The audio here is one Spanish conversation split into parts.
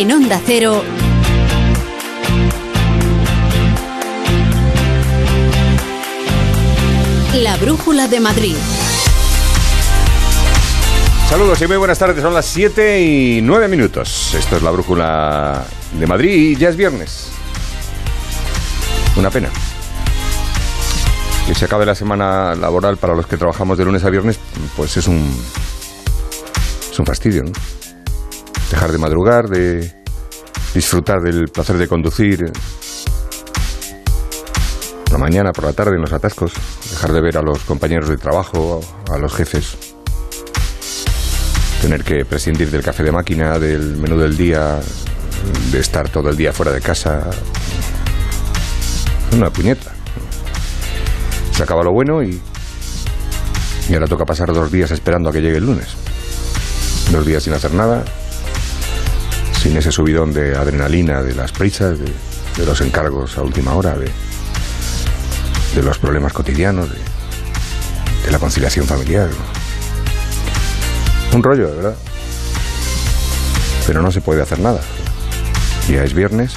En Onda Cero. La Brújula de Madrid. Saludos y muy buenas tardes. Son las 7 y 9 minutos. Esto es la Brújula de Madrid y ya es viernes. Una pena. Que se acabe la semana laboral para los que trabajamos de lunes a viernes, pues es un. Es un fastidio, ¿no? Dejar de madrugar, de disfrutar del placer de conducir la mañana, por la tarde, en los atascos, dejar de ver a los compañeros de trabajo, a los jefes, tener que prescindir del café de máquina, del menú del día, de estar todo el día fuera de casa. Una puñeta. Se acaba lo bueno y, y ahora toca pasar dos días esperando a que llegue el lunes. Dos días sin hacer nada, sin ese subidón de adrenalina, de las prisas, de, los encargos a última hora, de, los problemas cotidianos, de, de la conciliación familiar. Un rollo, de verdad. Pero no se puede hacer nada. Ya es viernes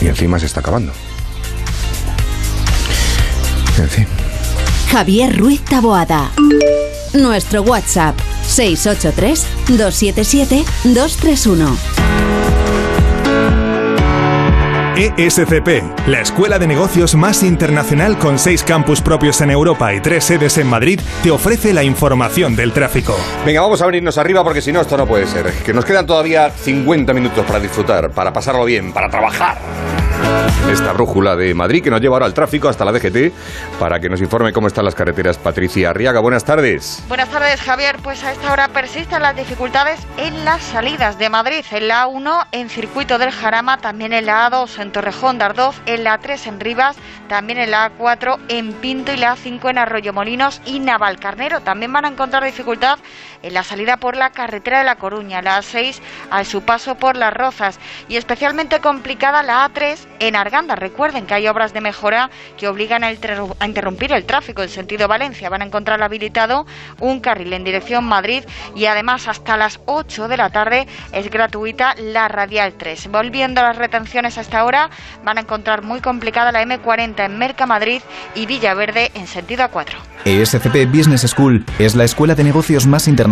y, y encima se está acabando. En fin. Javier Ruiz Taboada. Nuestro WhatsApp 683-277-231. ESCP, la escuela de negocios más internacional con seis campus propios en Europa y tres sedes en Madrid, te ofrece la información del tráfico. Venga, vamos a venirnos arriba porque si no, esto no puede ser. Que nos quedan todavía 50 minutos para disfrutar, para pasarlo bien, para trabajar. Esta brújula de Madrid que nos lleva ahora al tráfico hasta la DGT para que nos informe cómo están las carreteras. Patricia Arriaga, buenas tardes. Buenas tardes, Javier. Pues a esta hora persisten las dificultades en las salidas de Madrid. En la A1, en Circuito del Jarama, también en la A2, en Torrejón de en la A3, en Rivas, también en la A4, en Pinto y la A5, en Arroyo Molinos y Navalcarnero. También van a encontrar dificultad en la salida por la carretera de La Coruña, la A6, a su paso por Las Rozas y especialmente complicada la A3 en Arganda. Recuerden que hay obras de mejora que obligan a, a interrumpir el tráfico en sentido Valencia. Van a encontrar habilitado un carril en dirección Madrid y además hasta las 8 de la tarde es gratuita la Radial 3. Volviendo a las retenciones hasta ahora, van a encontrar muy complicada la M40 en Merca Madrid y Villaverde en sentido A4. ESCP Business School es la escuela de negocios más internacional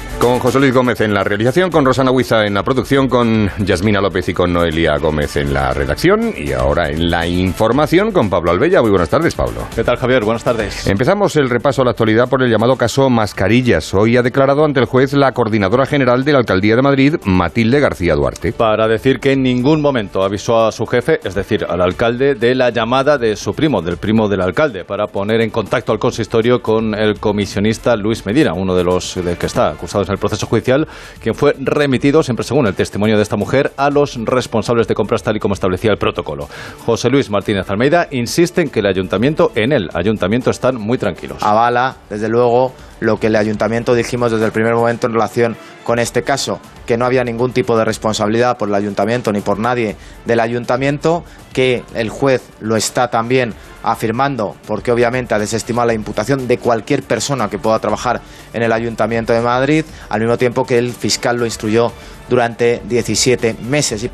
Con José Luis Gómez en la realización, con Rosana Huiza en la producción, con Yasmina López y con Noelia Gómez en la redacción y ahora en la información con Pablo Albella. Muy buenas tardes, Pablo. ¿Qué tal, Javier? Buenas tardes. Empezamos el repaso a la actualidad por el llamado caso Mascarillas. Hoy ha declarado ante el juez la coordinadora general de la Alcaldía de Madrid, Matilde García Duarte. Para decir que en ningún momento avisó a su jefe, es decir, al alcalde, de la llamada de su primo, del primo del alcalde, para poner en contacto al consistorio con el comisionista Luis Medina, uno de los que está acusados el proceso judicial, quien fue remitido, siempre según el testimonio de esta mujer, a los responsables de compras tal y como establecía el protocolo. José Luis Martínez Almeida insiste en que el ayuntamiento, en el ayuntamiento, están muy tranquilos. Avala, desde luego, lo que el ayuntamiento dijimos desde el primer momento en relación con este caso, que no había ningún tipo de responsabilidad por el ayuntamiento ni por nadie del ayuntamiento, que el juez lo está también afirmando, porque obviamente ha desestimado la imputación de cualquier persona que pueda trabajar en el Ayuntamiento de Madrid, al mismo tiempo que el fiscal lo instruyó durante 17 meses.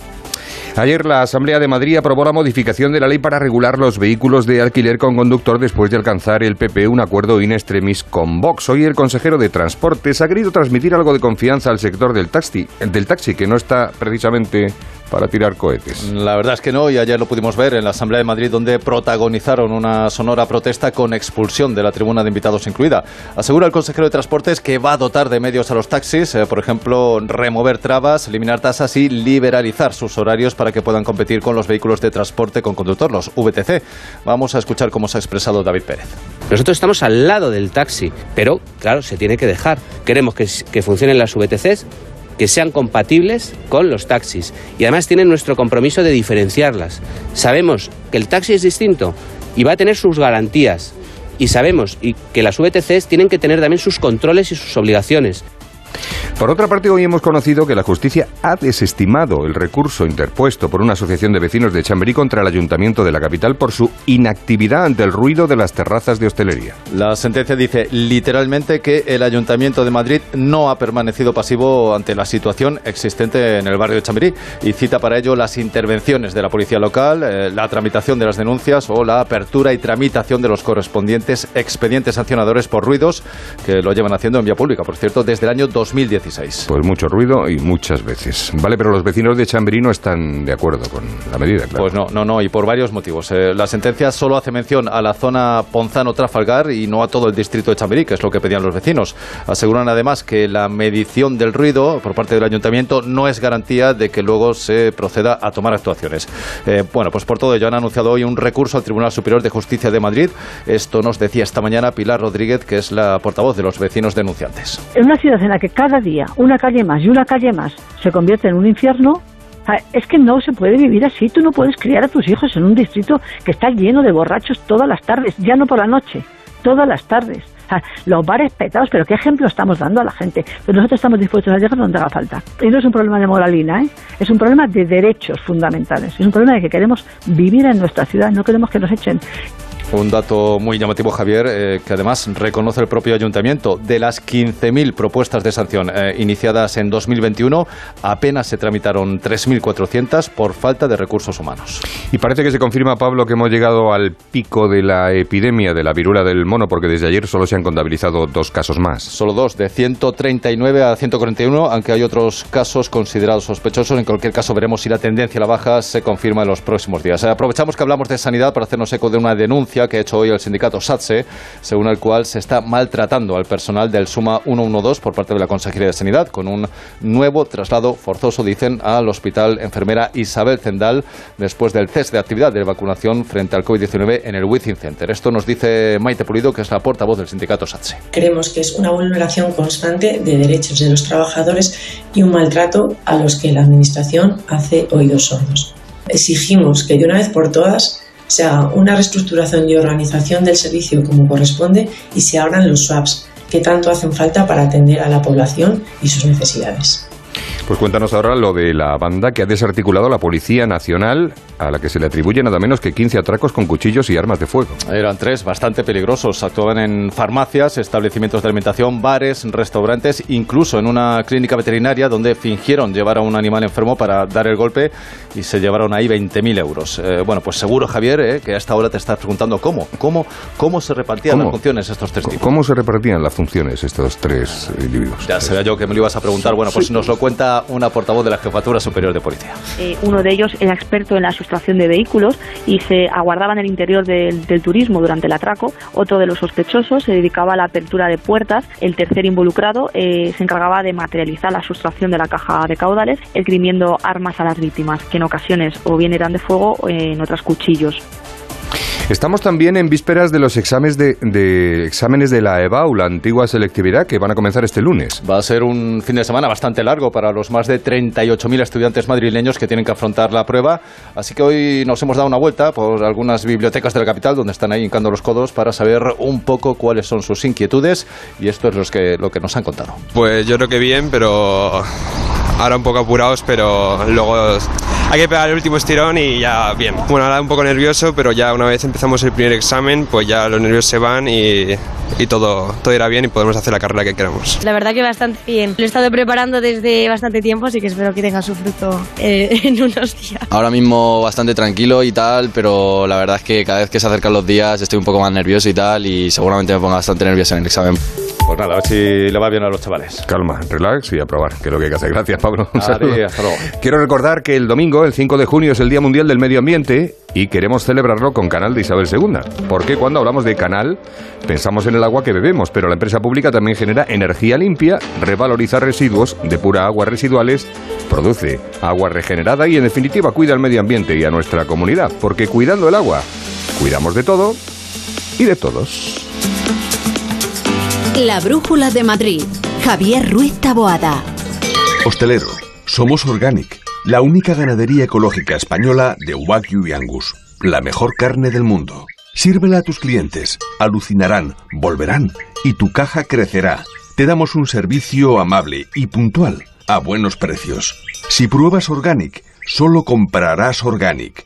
Ayer la Asamblea de Madrid aprobó la modificación de la ley para regular los vehículos de alquiler con conductor después de alcanzar el PP un acuerdo in extremis con Vox. Hoy el consejero de Transportes ha querido transmitir algo de confianza al sector del taxi, del taxi que no está precisamente para tirar cohetes. La verdad es que no, y ayer lo pudimos ver en la Asamblea de Madrid, donde protagonizaron una sonora protesta con expulsión de la tribuna de invitados incluida. Asegura el consejero de Transportes que va a dotar de medios a los taxis, eh, por ejemplo, remover trabas, eliminar tasas y liberalizar sus horarios para que puedan competir con los vehículos de transporte con conductor, los VTC. Vamos a escuchar cómo se ha expresado David Pérez. Nosotros estamos al lado del taxi, pero claro, se tiene que dejar. Queremos que, que funcionen las VTCs que sean compatibles con los taxis y además tienen nuestro compromiso de diferenciarlas. Sabemos que el taxi es distinto, y va a tener sus garantías. Y sabemos que las VTCs tienen que tener también sus controles y sus obligaciones. Por otra parte, hoy hemos conocido que la justicia ha desestimado el recurso interpuesto por una asociación de vecinos de Chamberí contra el ayuntamiento de la capital por su inactividad ante el ruido de las terrazas de hostelería. La sentencia dice literalmente que el ayuntamiento de Madrid no ha permanecido pasivo ante la situación existente en el barrio de Chamberí y cita para ello las intervenciones de la policía local, eh, la tramitación de las denuncias o la apertura y tramitación de los correspondientes expedientes sancionadores por ruidos que lo llevan haciendo en vía pública, por cierto, desde el año 2016. Pues mucho ruido y muchas veces. Vale, pero los vecinos de Chamberí no están de acuerdo con la medida, claro. Pues no, no, no, y por varios motivos. Eh, la sentencia solo hace mención a la zona Ponzano-Trafalgar y no a todo el distrito de Chamberí, que es lo que pedían los vecinos. Aseguran además que la medición del ruido por parte del ayuntamiento no es garantía de que luego se proceda a tomar actuaciones. Eh, bueno, pues por todo ello han anunciado hoy un recurso al Tribunal Superior de Justicia de Madrid. Esto nos decía esta mañana Pilar Rodríguez, que es la portavoz de los vecinos denunciantes. En una ciudad en la que cada día una calle más y una calle más se convierte en un infierno, ah, es que no se puede vivir así. Tú no puedes criar a tus hijos en un distrito que está lleno de borrachos todas las tardes, ya no por la noche, todas las tardes. Ah, Los bares petados, pero qué ejemplo estamos dando a la gente. Pero nosotros estamos dispuestos a llegar donde haga falta. Y no es un problema de moralina, ¿eh? es un problema de derechos fundamentales. Es un problema de que queremos vivir en nuestra ciudad, no queremos que nos echen. Un dato muy llamativo, Javier, eh, que además reconoce el propio ayuntamiento. De las 15.000 propuestas de sanción eh, iniciadas en 2021, apenas se tramitaron 3.400 por falta de recursos humanos. Y parece que se confirma, Pablo, que hemos llegado al pico de la epidemia de la viruela del mono, porque desde ayer solo se han contabilizado dos casos más. Solo dos, de 139 a 141, aunque hay otros casos considerados sospechosos. En cualquier caso, veremos si la tendencia a la baja se confirma en los próximos días. Eh, aprovechamos que hablamos de sanidad para hacernos eco de una denuncia que ha hecho hoy el sindicato SATSE, según el cual se está maltratando al personal del Suma 112 por parte de la Consejería de Sanidad, con un nuevo traslado forzoso, dicen, al Hospital Enfermera Isabel Zendal, después del test de actividad de vacunación frente al COVID-19 en el Within Center. Esto nos dice Maite Pulido, que es la portavoz del sindicato SATSE. Creemos que es una vulneración constante de derechos de los trabajadores y un maltrato a los que la Administración hace oídos sordos. Exigimos que de una vez por todas se haga una reestructuración y organización del servicio como corresponde y se abran los swaps que tanto hacen falta para atender a la población y sus necesidades. Pues cuéntanos ahora lo de la banda que ha desarticulado la Policía Nacional, a la que se le atribuye nada menos que 15 atracos con cuchillos y armas de fuego. Eran tres bastante peligrosos. Actuaban en farmacias, establecimientos de alimentación, bares, restaurantes, incluso en una clínica veterinaria donde fingieron llevar a un animal enfermo para dar el golpe y se llevaron ahí 20.000 euros. Eh, bueno, pues seguro, Javier, eh, que a esta hora te estás preguntando cómo, cómo, cómo se repartían ¿Cómo? las funciones estos tres tipos. ¿Cómo se repartían las funciones estos tres individuos? Ya sabía yo que me lo ibas a preguntar. Bueno, pues nos lo cuenta una portavoz de la Jefatura Superior de Policía. Eh, uno de ellos era experto en la sustracción de vehículos y se aguardaba en el interior del, turismo durante el atraco. Otro de los sospechosos se dedicaba a la apertura de puertas. El tercer involucrado eh, se encargaba de materializar la sustracción de la caja de caudales, esgrimiendo armas a las víctimas, que en ocasiones o bien eran de fuego o en otras cuchillos. Estamos también en vísperas de los exámenes de, de exámenes de la EBAU, la antigua selectividad, que van a comenzar este lunes. Va a ser un fin de semana bastante largo para los más de 38.000 estudiantes madrileños que tienen que afrontar la prueba. Así que hoy nos hemos dado una vuelta por algunas bibliotecas de la capital donde están ahí hincando los codos para saber un poco cuáles son sus inquietudes y esto es los que, lo que nos han contado. Pues yo creo que bien, pero ahora un poco apurados, pero luego hay que pegar el último estirón y ya bien. Bueno, ahora un poco nervioso, pero ya una vez empezamos el primer examen, pues ya los nervios se van y, y todo, todo irá bien y podemos hacer la carrera que queramos. La verdad que bastante bien. Lo he estado preparando desde bastante tiempo, así que espero que tenga su fruto eh, en unos días. Ahora mismo bastante tranquilo y tal, pero la verdad es que cada vez que se acercan los días estoy un poco más nervioso y tal y seguramente me ponga bastante nervioso en el examen. Pues nada, a ver si le va bien a los chavales. Calma, relax y a probar, que es lo que hay que hacer. Gracias, Pablo. Un hasta luego. Quiero recordar que el domingo, el 5 de junio, es el Día Mundial del Medio Ambiente y queremos celebrarlo con Canal de Isabel II. Porque cuando hablamos de canal, pensamos en el agua que bebemos, pero la empresa pública también genera energía limpia, revaloriza residuos, depura aguas residuales, produce agua regenerada y, en definitiva, cuida al medio ambiente y a nuestra comunidad. Porque cuidando el agua, cuidamos de todo y de todos. La Brújula de Madrid. Javier Ruiz Taboada. Hostelero, somos Organic, la única ganadería ecológica española de Wagyu y Angus, la mejor carne del mundo. Sírvela a tus clientes. Alucinarán, volverán y tu caja crecerá. Te damos un servicio amable y puntual, a buenos precios. Si pruebas Organic, solo comprarás Organic.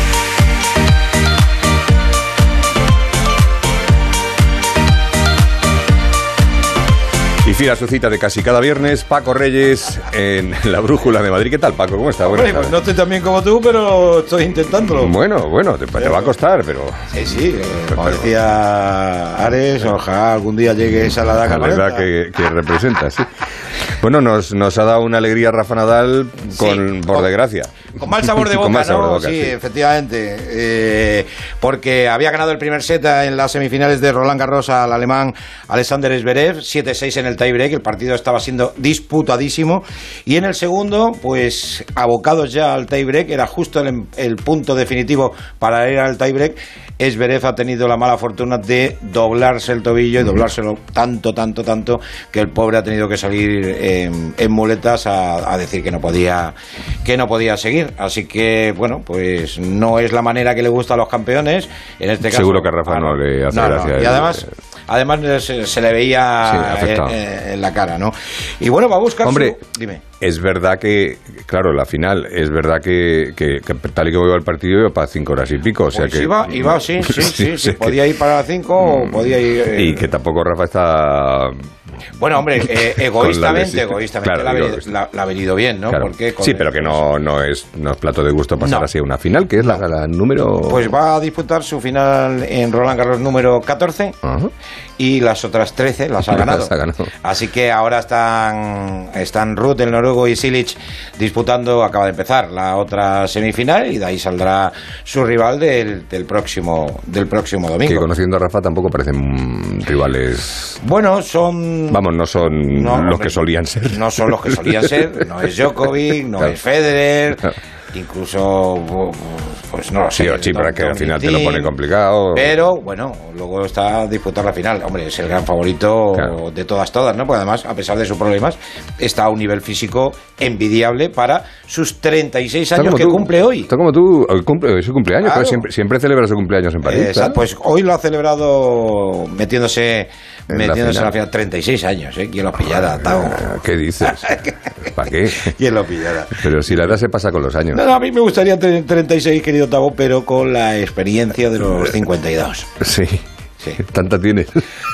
Y fiel a su cita de casi cada viernes, Paco Reyes en la Brújula de Madrid. ¿Qué tal, Paco? ¿Cómo está? Hombre, pues no estoy tan bien como tú, pero estoy intentándolo. Bueno, bueno, te, te va a costar, pero... Sí, sí, eh, como decía Ares, ojalá algún día llegues a la edad La verdad que, que representa, sí. Bueno, nos, nos ha dado una alegría Rafa Nadal, con, por desgracia. Con mal sabor de boca, sabor ¿no? de boca, sí, sí. efectivamente. Eh, porque había ganado el primer set en las semifinales de Roland Garros al alemán Alexander Zverev, 7-6 en el tiebreak. El partido estaba siendo disputadísimo. Y en el segundo, pues abocados ya al tiebreak, era justo el, el punto definitivo para ir al tiebreak. Zverev ha tenido la mala fortuna de doblarse el tobillo y doblárselo tanto, tanto, tanto que el pobre ha tenido que salir en, en muletas a, a decir que no podía que no podía seguir. Así que bueno, pues no es la manera que le gusta a los campeones. En este caso, Seguro que a Rafa no le hace no, no. gracia. Y además, además se, se le veía eh, eh, en la cara, ¿no? Y bueno, va a buscar. Hombre, su- Dime. es verdad que, claro, la final, es verdad que, que- que tal y como iba el partido iba para cinco horas y pico. O sea Pues que, iba, iba, sí, sí, sí, sí, podía ir para 5 o podía ir. eh, Y que tampoco Rafa está... Bueno, hombre, eh, con la egoístamente, egoístamente Claro, la- ha venido bien, ¿no? Claro. Porque sí, pero que no, no, es, no es plato de gusto pasar No. así a una final, que es la, la número... Pues va a disputar su final en Roland Garros número 14 Ajá. y las otras 13 las ha ganado. Las ha ganado. Así que ahora están, están Ruth, el noruego, y Silic disputando, acaba de empezar la otra semifinal y de ahí saldrá su rival del, del próximo, del próximo Que domingo. conociendo a Rafa tampoco parecen rivales... Bueno, son Vamos, no son No, los que solían ser. No son los que solían ser, no es Djokovic, no Claro. es Federer, Claro. incluso, pues no lo sé. Sí, es que al final te lo pone complicado. Pero bueno, luego está disputar la final. Hombre, es el gran favorito Claro. de todas, todas, ¿no? Porque además, a pesar de sus problemas, está a un nivel físico envidiable para sus 36 Está años que tú, cumple hoy. Está como tú, hoy cumple, hoy es su cumpleaños, Claro. pero siempre, siempre celebra su cumpleaños en París. Claro. Pues hoy lo ha celebrado metiéndose, En la metiéndose en la final. final. 36 años, ¿eh? ¿Quién lo pillara, Tao? Ah, ¿Qué dices? ¿Para qué? ¿Quién lo pillara? Pero si la edad se pasa con los años. No, no, a mí me gustaría tener 36, querido Tavo, pero con la experiencia de los 52. Sí. Tanta tienes.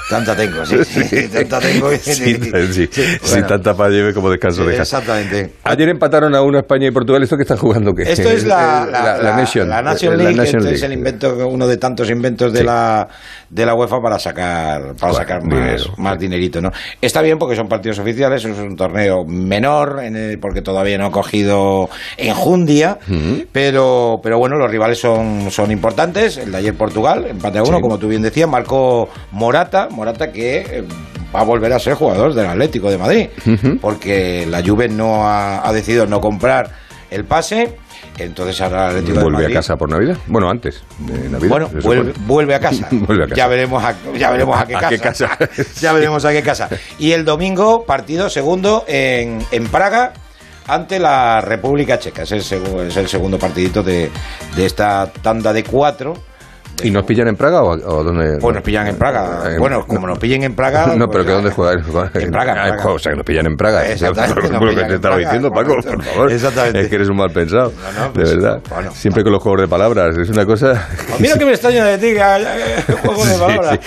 Tanta tengo, sí, sí, tanta tengo. Sí, sí, sí, sí, Bueno. tanta para lleve como descanso deja. Exactamente. Ayer empataron a una España y Portugal. ¿Esto que están jugando? ¿Qué? Esto es la, la, la- Nation. la Nation League, Nation este es el invento, uno de tantos inventos de, la, de la UEFA para sacar, para Bueno, sacar más, dinero. más dinerito. ¿no? Está bien porque son partidos oficiales, es un torneo menor, en el- porque todavía no ha cogido enjundia, pero, pero bueno, los rivales son, son importantes. El de ayer Portugal, empate a uno, como tú bien decías, marcó Morata, Morata que eh, va a volver a ser jugador del Atlético de Madrid, porque la Juve no ha, ha decidido no comprar el pase. Entonces ahora el Atlético de ¿Vuelve a Madrid casa por Navidad? Bueno, antes de Navidad. bueno, vuelve, a casa. Vuelve a casa. Ya veremos a, ya veremos a qué ¿A casa. qué casa? ya veremos a qué casa. Y el domingo, partido segundo en, en Praga ante la República Checa. Es el, es el segundo partidito de, de esta tanda de cuatro ¿Y nos pillan en Praga o, o dónde? Pues nos pillan en Praga. En- bueno, como nos pillen en Praga. No, pero pues, que dónde ah, juegan. En Praga, en Ah, Praga. O sea, que nos pillan en Praga. Exactamente, Por nos lo que te estaba diciendo, Paco, por favor. Exactamente. Es que eres un mal pensado. no, pues, de verdad. bueno. Siempre con los juegos de palabras. Es una cosa. Mira que me extraña de ti, que haya- que juego de palabras.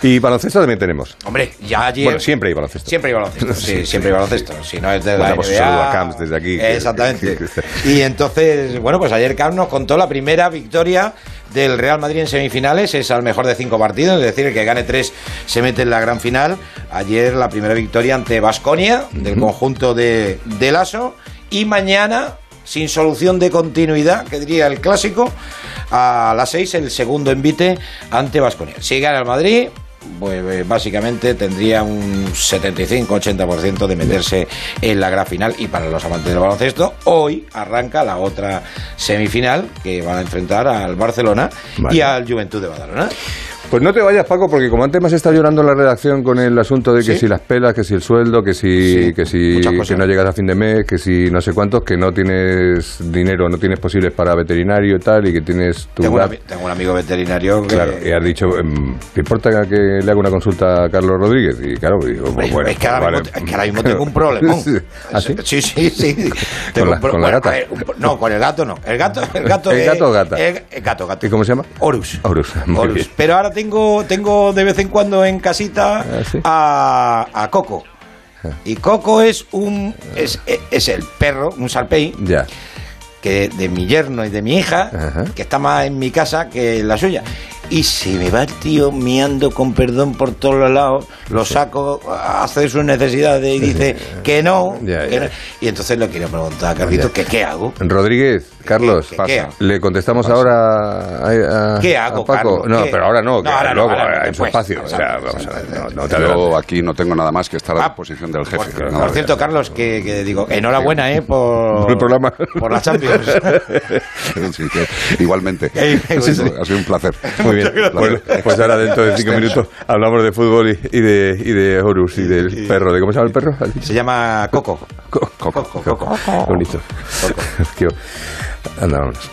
sí. Y baloncesto también tenemos. Hombre, ya ayer. Bueno, siempre hay baloncesto. Siempre hay baloncesto, sí, siempre hay baloncesto. Si no es de la pues un NBA, saludo a Camps desde aquí. Exactamente. Y entonces, bueno, pues ayer Camps nos contó la primera victoria del Real Madrid en semifinales. Es al mejor de cinco partidos, es decir, el que gane tres se mete en la gran final. Ayer la primera victoria ante Basconia, del conjunto de, de Lasso. Y mañana, sin solución de continuidad, que diría el clásico, a las seis el segundo envite ante Basconia. Si gana el Madrid, pues eh, básicamente tendría un 75-80% de meterse en la gran final y para los amantes del baloncesto hoy arranca la otra semifinal que van a enfrentar al Barcelona y al Juventud de Badalona. Pues no te vayas, Paco, porque como antes me has estado llorando en la redacción con el asunto de que ¿Sí? si las pelas, que si el sueldo, que si, Sí, que si que no llegas a fin de mes, que si no sé cuántos, que no tienes dinero, no tienes posibles para veterinario y tal, y que tienes tu Tengo un, tengo amigo veterinario que Claro, y has dicho, em, ¿te importa que le haga una consulta a Carlos Rodríguez? Y claro, digo, pues bueno, es, que ahora vale. mismo, es que ahora mismo tengo un problemón. Sí. ¿Ah, sí? Sí, sí, sí. Tengo la- pro- con la bueno, gata? a ver, un pro- no, con el gato no. El gato, el gato, ¿El es- gato o gata? El, el gato, gato. ¿Y cómo se llama? Horus. Horus, Horus. Pero ahora tengo, tengo de vez en cuando en casita a, a Coco. Y Coco es un es, es el perro, un sarpey, Ya. que de mi yerno y de mi hija, Ajá. que está más en mi casa que en la suya. Y se me va el tío miando con perdón por todos los lados, lo saco, hace sus necesidades y dice que no. Ya, que ya. no. Y entonces le quiero preguntar a Carlitos que qué hago. Rodríguez, Carlos, qué- qué hago? le contestamos ahora a, a- ¿Qué a hago, Paco. Carlos? No, ¿Qué? pero ahora no, que No, ahora no, luego, ahora no, en su después. espacio. O sea, Exacto, vamos a ver, exacto, no, no te Yo adelantes. aquí no tengo nada más que estar a Ah, disposición del jefe. Por, No, por cierto, Carlos, que, que digo, enhorabuena, ¿eh? Por, Por el programa. Por la Champions. Sí, igualmente. Eh, Sí, sí. Ha sido un placer. Muy bien. Pues ahora dentro de cinco minutos hablamos de fútbol y, y de, y de Horus y del perro. ¿De cómo se llama el perro? Se llama Coco. Coco. Coco. Coco. Bonito. Tío, Anda, vámonos.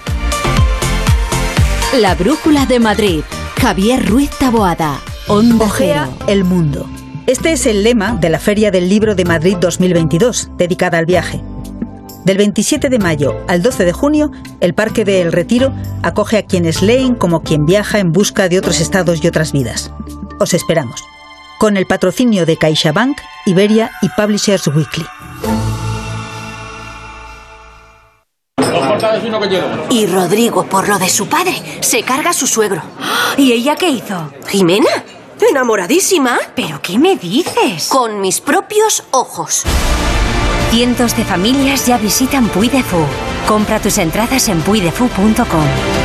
La brújula de Madrid. Javier Ruiz Taboada. Onda Ojea el mundo. Este es el lema de la Feria del Libro de Madrid 2022, dedicada al viaje. Del 27 de mayo al 12 de junio, el Parque de El Retiro acoge a quienes leen como quien viaja en busca de otros estados y otras vidas. Os esperamos. Con el patrocinio de CaixaBank, Iberia y Publishers Weekly. Y Rodrigo, por lo de su padre, se carga a su suegro. ¿Y ella qué hizo? ¿Jimena? ¿Enamoradísima? ¿Pero qué me dices? Con mis propios ojos. Cientos de familias ya visitan Puy de. Compra tus entradas en puidefu.com.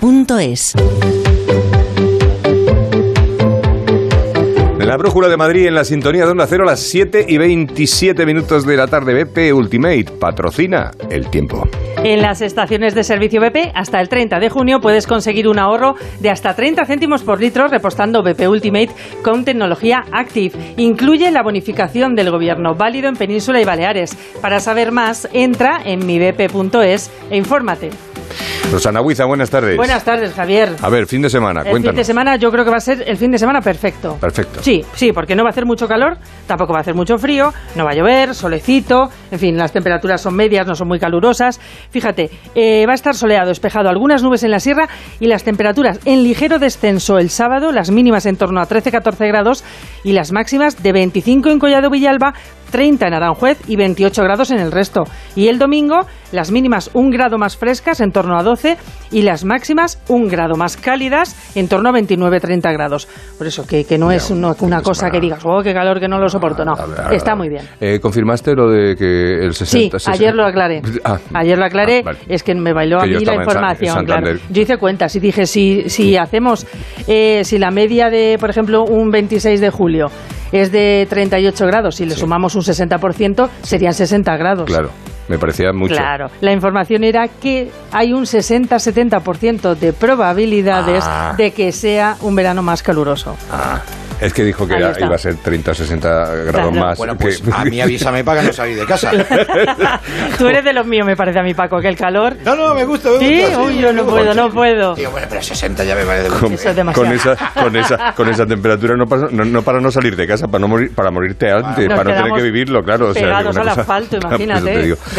En la brújula de Madrid, en la sintonía de Onda Cero, a las 7 y 27 minutos de la tarde, BP Ultimate patrocina el tiempo. En las estaciones de servicio BP, hasta el 30 de junio puedes conseguir un ahorro de hasta 30 céntimos por litro repostando BP Ultimate con tecnología Active. Incluye la bonificación del gobierno, válido en Península y Baleares. Para saber más, entra en mibp.es e infórmate. Rosana Huiza, buenas tardes. Buenas tardes, Javier. A ver, fin de semana, El fin de semana yo creo que va a ser el fin de semana perfecto. Perfecto. Sí, sí, porque no va a hacer mucho calor, tampoco va a hacer mucho frío, no va a llover, solecito, en fin, las temperaturas son medias, no son muy calurosas. Fíjate, eh, va a estar soleado, despejado, algunas nubes en la sierra y las temperaturas en ligero descenso el sábado, las mínimas en torno a 13-14 grados y las máximas de 25 en Collado Villalba, 30 en Aranjuez y 28 grados en el resto. Y el domingo, las mínimas un grado más frescas, en torno a 12, y las máximas un grado más cálidas, en torno a 29-30 grados. Por eso que, que no es una, una cosa que digas, oh, qué calor, que no lo soporto. No, está muy bien. Eh, ¿Confirmaste lo de que el 60... Sí, ayer lo aclaré. Ah. Ayer lo aclaré, Ah, vale. es que me bailó Que a mí la información, claro. Yo hice cuentas y dije, si, si hacemos, eh, si la media de, por ejemplo, un 26 de julio es de 38 grados, si le sumamos un 60%, serían 60 grados. Claro, me parecía mucho. Claro, la información era que hay un 60-70% de probabilidades Ah. de que sea un verano más caluroso. Ah, es que dijo que era- iba a ser 30 o 60 grados Claro. más. Bueno, que- pues a mí avísame para que no salí de casa. Tú eres de los míos, me parece a mí, Paco, que el calor... No, no, me gusta, me Sí, gusta, sí, uy, yo no puedo, no puedo. Digo, bueno, pero 60 ya me parece con, Eso es demasiado. con esa, con, esa, con esa temperatura no, pasa- no, no para no salir de casa, para, no morir, para morirte antes, Nos para no tener que vivirlo, claro. O sea, que pegados al cosa- asfalto, imagínate, te digo.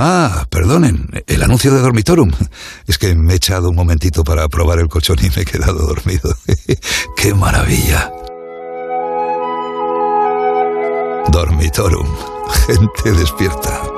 Ah, perdonen, el anuncio de Dormitorum. Es que me he echado un momentito para probar el colchón y me he quedado dormido. ¡Qué maravilla! Dormitorum. Gente despierta.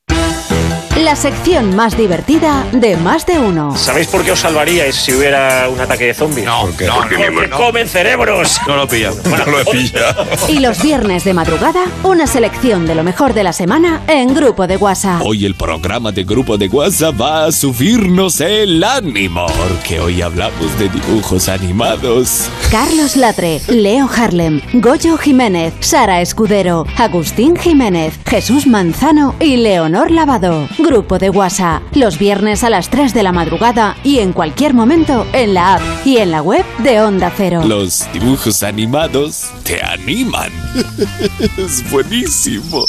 La sección más divertida de más de uno. ¿Sabéis por qué os salvaríais si hubiera un ataque de zombies? No, qué? no, Porque porque comen cerebros. No lo pilla. Bueno, no lo he pillado. Y los viernes de madrugada, una selección de lo mejor de la semana en Grupo de WhatsApp. Hoy el programa de Grupo de WhatsApp va a subirnos el ánimo, porque hoy hablamos de dibujos animados. Carlos Latre, Leo Harlem, Goyo Jiménez, Sara Escudero, Agustín Jiménez, Jesús Manzano y Leonor Lavado. Grupo de WhatsApp, los viernes a las 3 de la madrugada y en cualquier momento en la app y en la web de Onda Cero. Los dibujos animados te animan. es buenísimo.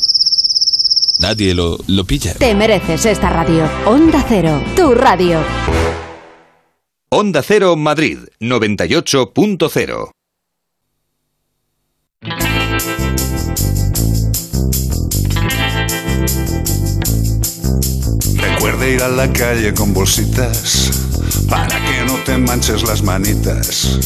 Nadie lo, lo pilla. Te mereces esta radio. Onda Cero, tu radio. Onda Cero Madrid 98.0 Recuerda ir a la calle con bolsitas, para que no te manches las manitas.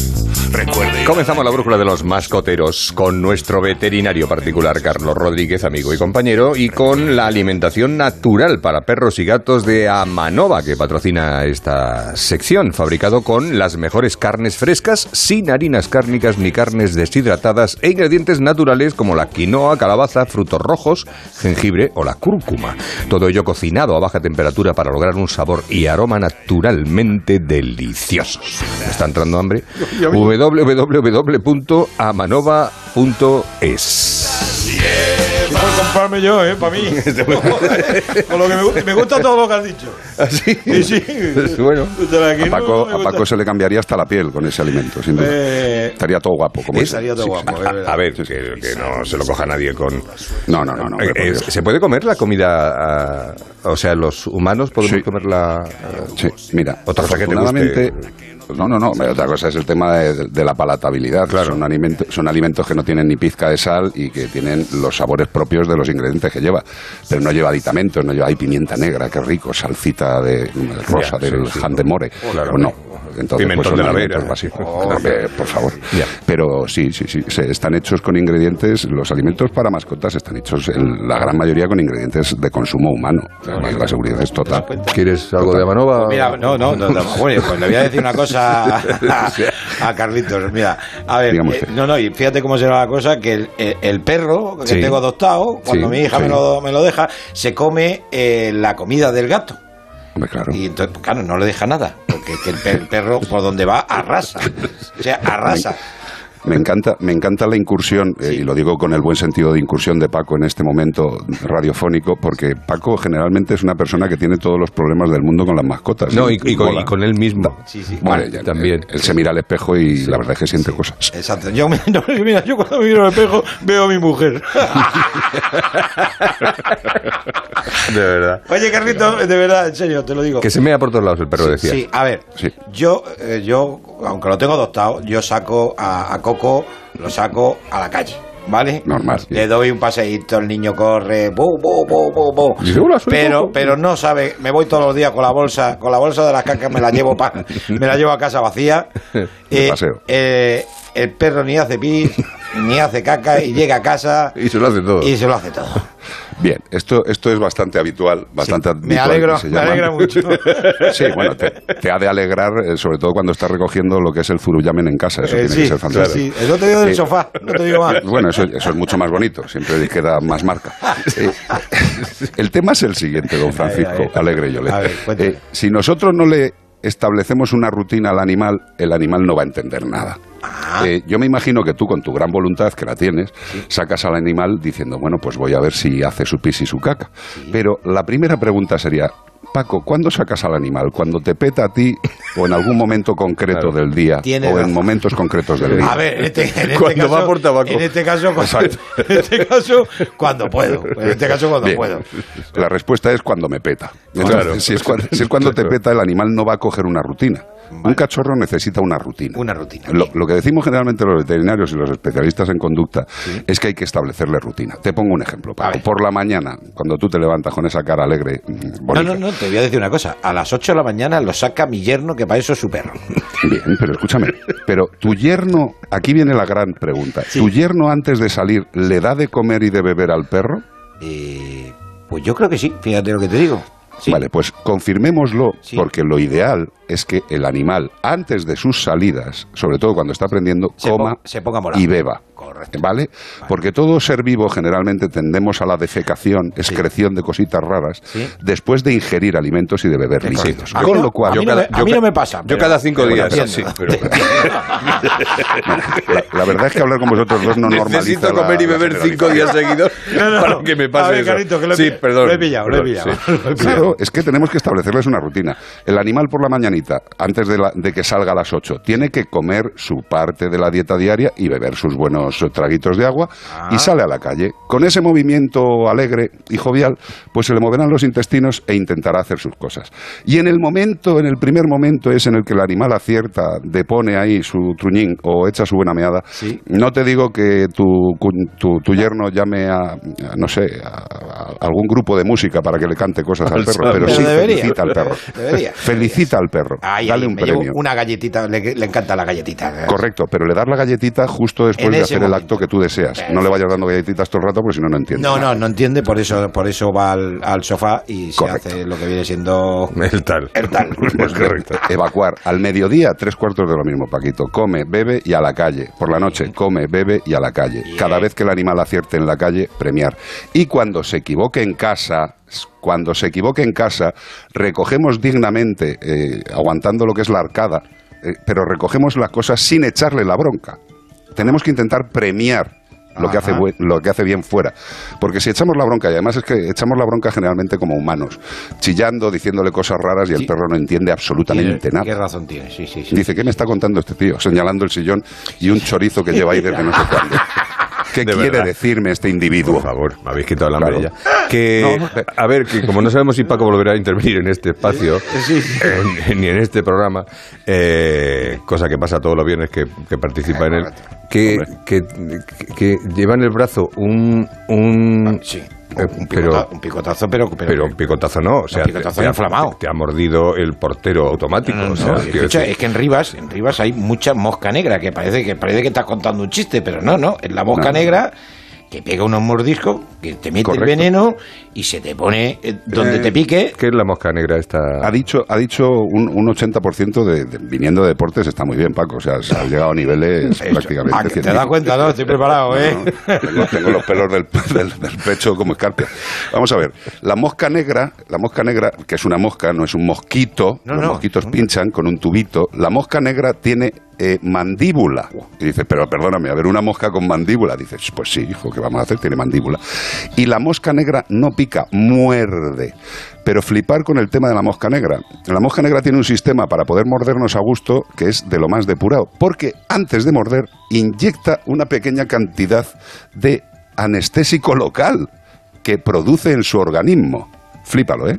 Recuerde. Comenzamos la brújula de los mascoteros con nuestro veterinario particular Carlos Rodríguez, amigo y compañero, y con la alimentación natural para perros y gatos de Amanova, que patrocina esta sección, fabricado con las mejores carnes frescas, sin harinas cárnicas ni carnes deshidratadas e ingredientes naturales como la quinoa, calabaza, frutos rojos, jengibre o la cúrcuma. Todo ello cocinado a baja temperatura para lograr un sabor y aroma naturalmente deliciosos. ¿Me está entrando hambre? www.amanova.es comprarme yo, ¿eh? Para mí. Con lo que me, gusta, me gusta todo lo que has dicho. ¿Así? Sí, sí. Bueno, Desde aquí a Paco, no a. Paco se le cambiaría hasta la piel con ese alimento, sin duda. Eh, Estaría todo guapo. Como. Estaría todo Sí, guapo. A ver, que, que no se lo coja nadie con... No, no, no. no Eh. ¿Se puede comer la comida? ah, o sea, los humanos podemos Sí. comer la... Sí, mira, Otra cosa que te guste. No, no, no. Otra cosa es el tema de, de la palatabilidad. Son, alimentos, son alimentos que no tienen ni pizca de sal y que tienen los sabores propios de los ingredientes que lleva. Pero no lleva aditamentos, no lleva hay pimienta negra, qué rico, salsita de rosa del sí, sí. Han de More. Claro. Pues no. Entonces, Pimentón pues de la Vera. básicos. Eh, por favor. Pero sí, sí, sí. se- están hechos con ingredientes. Los alimentos para mascotas están hechos en la gran mayoría con ingredientes de consumo humano. Además, la seguridad es total. ¿Quieres algo de Amanova? Pues mira, no, no, no, no, bueno, pues le voy a decir una cosa a, a Carlitos. Mira, a ver, eh, no, no, y fíjate cómo será la cosa, que el, el- el perro que Sí. tengo adoptado, cuando Sí, mi hija sí. me, lo, me lo deja, se come eh, la comida del gato. Claro. Y entonces, pues, claro, no le deja nada, porque que el perro por donde va arrasa. O sea, arrasa. Me encanta, me encanta la incursión, eh, y lo digo con el buen sentido de incursión de Paco en este momento radiofónico, porque Paco generalmente es una persona que tiene todos los problemas del mundo con las mascotas. No, y, y con, y con él mismo. Sí, sí. Bueno, Vale, ya- también. Él se mira al espejo y la verdad es que siente cosas. Exacto. Yo, me- no, mira, yo cuando miro al espejo veo a mi mujer. De verdad. Oye, Carlito, de verdad, en serio, te lo digo. Que se mea por todos lados el perro, decía. Sí, a ver, yo, eh, yo, aunque lo tengo adoptado, yo saco a, a Coco, lo saco a la calle. ¿Vale? Normal. Le doy un paseíto, el niño corre. Dice, "Hola, soy pero, Coco". pero no sabe, me voy todos los días con la bolsa, con la bolsa de las cacas me la llevo pa- me la llevo a casa vacía. Eh, paseo. eh, el perro ni hace pis, ni hace caca y llega a casa Y se lo hace todo. y se lo hace todo. Bien, esto, esto es bastante habitual, bastante habitual. Me alegro, Se me alegra mucho. Sí, bueno, te, te ha de alegrar, eh, sobre todo cuando estás recogiendo lo que es el furuyamen en casa. Eso Eh, tiene sí, que ser fantástico. sí, sí. Eso te digo del Eh, sofá, no te digo más. Bueno, eso, eso es mucho más bonito, siempre queda más marca. Eh, el tema es el siguiente, don Francisco, Ay, ay. alegre yo le. A ver, si nosotros no le establecemos una rutina al animal, el animal no va a entender nada. Ah. Eh, yo me imagino que tú, con tu gran voluntad, que la tienes, sacas al animal diciendo, bueno, pues voy a ver si hace su pis y su caca. Pero la primera pregunta sería, Paco, ¿cuándo sacas al animal? ¿Cuando te peta a ti o en algún momento concreto del día Tiene o en momentos concretos del día? A ver, en este, en este Cuando caso, va por tabaco. En este caso, cuando, Exacto. en este caso, cuando puedo. En este caso, cuando Bien. puedo. La respuesta es cuando me peta. Entonces, Claro. si, es cuando, si es cuando te peta, el animal no va a coger una rutina. Un cachorro necesita una rutina. Una rutina. Lo, lo que decimos generalmente los veterinarios y los especialistas en conducta es que hay que establecerle rutina. Te pongo un ejemplo. Paco. Por la mañana, cuando tú te levantas con esa cara alegre, mm, No, no, no, te voy a decir una cosa. A las 8 de la mañana lo saca mi yerno, que para eso es su perro. Bien, pero escúchame. Pero tu yerno, aquí viene la gran pregunta. ¿Tu yerno antes de salir le da de comer y de beber al perro? Eh, pues yo creo que sí, fíjate lo que te digo. Vale, pues confirmémoslo, porque lo ideal es que el animal, antes de sus salidas, sobre todo cuando está aprendiendo, Se coma po- se ponga y beba. ¿Vale? Porque todo ser vivo generalmente tendemos a la defecación, excreción de cositas raras, después de ingerir alimentos y de beber líquidos. A mí Con no- lo cual, a mí no me- a mí no me pasa, Yo cada cinco días, sí. pero- la, la verdad es que hablar con vosotros dos no normaliza Necesito la- comer y beber cinco días seguidos No, no. para que me pase A ver, eso. Carlito, que lo he sí, perdón. lo he pillado, lo he perdón, pillado. sí. Lo he pillado. Claro, es que tenemos que establecerles una rutina. El animal por la antes de, la- de que salga a las 8, tiene que comer su parte de la dieta diaria y beber sus buenos traguitos de agua Ah. y sale a la calle. Con ese movimiento alegre y jovial, pues se le moverán los intestinos e intentará hacer sus cosas. Y en el momento, en el primer momento es en el que el animal acierta, depone ahí su truñín o echa su buena meada, no te digo que tu, tu, tu yerno llame a, a, no sé, a, a algún grupo de música para que le cante cosas al Al perro, pero Pero sí debería. felicita al perro. Debería. Felicita al perro. Perro. Ay, Dale ay, un me llevo premio. una galletita, le, le encanta la galletita. Correcto, pero le das la galletita justo después de hacer el acto que tú deseas. No le vayas dando galletitas todo el rato porque si no, no entiende. No, no, no entiende, por eso, por eso va al, al sofá y se hace lo que viene siendo el tal. El tal. Pues correcto. Evacuar. Al mediodía, tres cuartos de lo mismo, Paquito. Come, bebe y a la calle. Por la noche, come, bebe y a la calle. Cada vez que el animal acierte en la calle, premiar. Y cuando se equivoque en casa, cuando se equivoque en casa, recogemos dignamente, eh, aguantando lo que es la arcada, eh, pero recogemos las cosas sin echarle la bronca. Tenemos que intentar premiar lo que, hace buen- lo que hace bien fuera. Porque si echamos la bronca, y además es que echamos la bronca generalmente como humanos, chillando, diciéndole cosas raras y el perro no entiende absolutamente Tiene- nada. ¿Qué razón tiene? Sí, sí, sí. Dice, ¿qué me está contando este tío? Señalando el sillón y un chorizo que lleva ahí desde no sé cuándo. ¿Qué De quiere verdad. decirme este individuo? Por favor, me habéis quitado el hambre Claro. ya. Que, No, a ver, que como no sabemos si Paco volverá a intervenir en este espacio, en- ni en este programa, eh, cosa que pasa todos los viernes que, que participa en él, que, que, que lleva en el brazo un... un eh, un, pero, picota- un picotazo, pero, pero, pero un picotazo no, o sea, un picotazo te, te ha- inflamado. te ha mordido el portero automático. No, o sea, no, quiero escucha, es que en Rivas, en Rivas hay mucha mosca negra que parece que parece que estás contando un chiste, pero no, no, es la mosca No, no. negra que pega unos mordiscos, que te mete Correcto. el veneno y se te pone eh, donde Eh, te pique. ¿Qué es la mosca negra esta? Ha dicho, ha dicho un, un 80% de, de- viniendo de deportes, está muy bien, Paco. O sea, se ha llegado a niveles prácticamente Ah, que te das cuenta, ¿no? Estoy preparado, ¿eh? Tengo, tengo los pelos del, del- del pecho como escarpia. Vamos a ver, la mosca negra, la mosca negra, que es una mosca, no es un mosquito, No, los no. mosquitos pinchan con un tubito. La mosca negra tiene eh, mandíbula. Y dices, pero perdóname, a ver, una mosca con mandíbula. Dices, pues sí, hijo, ¿qué vamos a hacer? Tiene mandíbula. Y la mosca negra no pica, muerde. Pero flipar con el tema de la mosca negra. La mosca negra tiene un sistema para poder mordernos a gusto que es de lo más depurado. Porque antes de morder, inyecta una pequeña cantidad de anestésico local que produce en su organismo. Flípalo, ¿eh?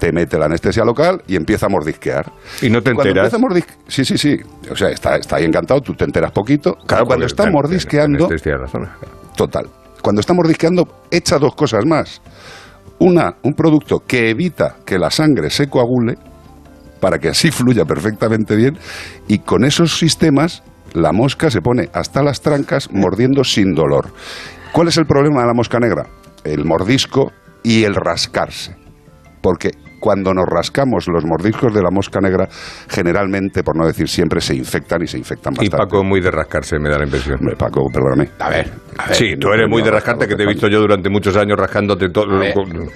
Te mete la anestesia local y empieza a mordisquear. Y no te Cuando enteras. empieza a mordisque- Sí, sí, sí. O sea, está, está ahí encantado, tú te enteras poquito. Claro, cuando porque está mordisqueando... Total. Cuando está mordisqueando, echa dos cosas más. Una, un producto que evita que la sangre se coagule para que así fluya perfectamente bien y con esos sistemas la mosca se pone hasta las trancas mordiendo sin dolor. ¿Cuál es el problema de la mosca negra? El mordisco y el rascarse. Porque cuando nos rascamos los mordiscos de la mosca negra, generalmente, por no decir siempre, se infectan y se infectan Y bastante. Paco muy de rascarse, me da la impresión. Hombre, Paco, perdóname. A ver, a ver. Sí, tú eres muy de rascarte, que te he visto yo durante muchos años rascándote todo.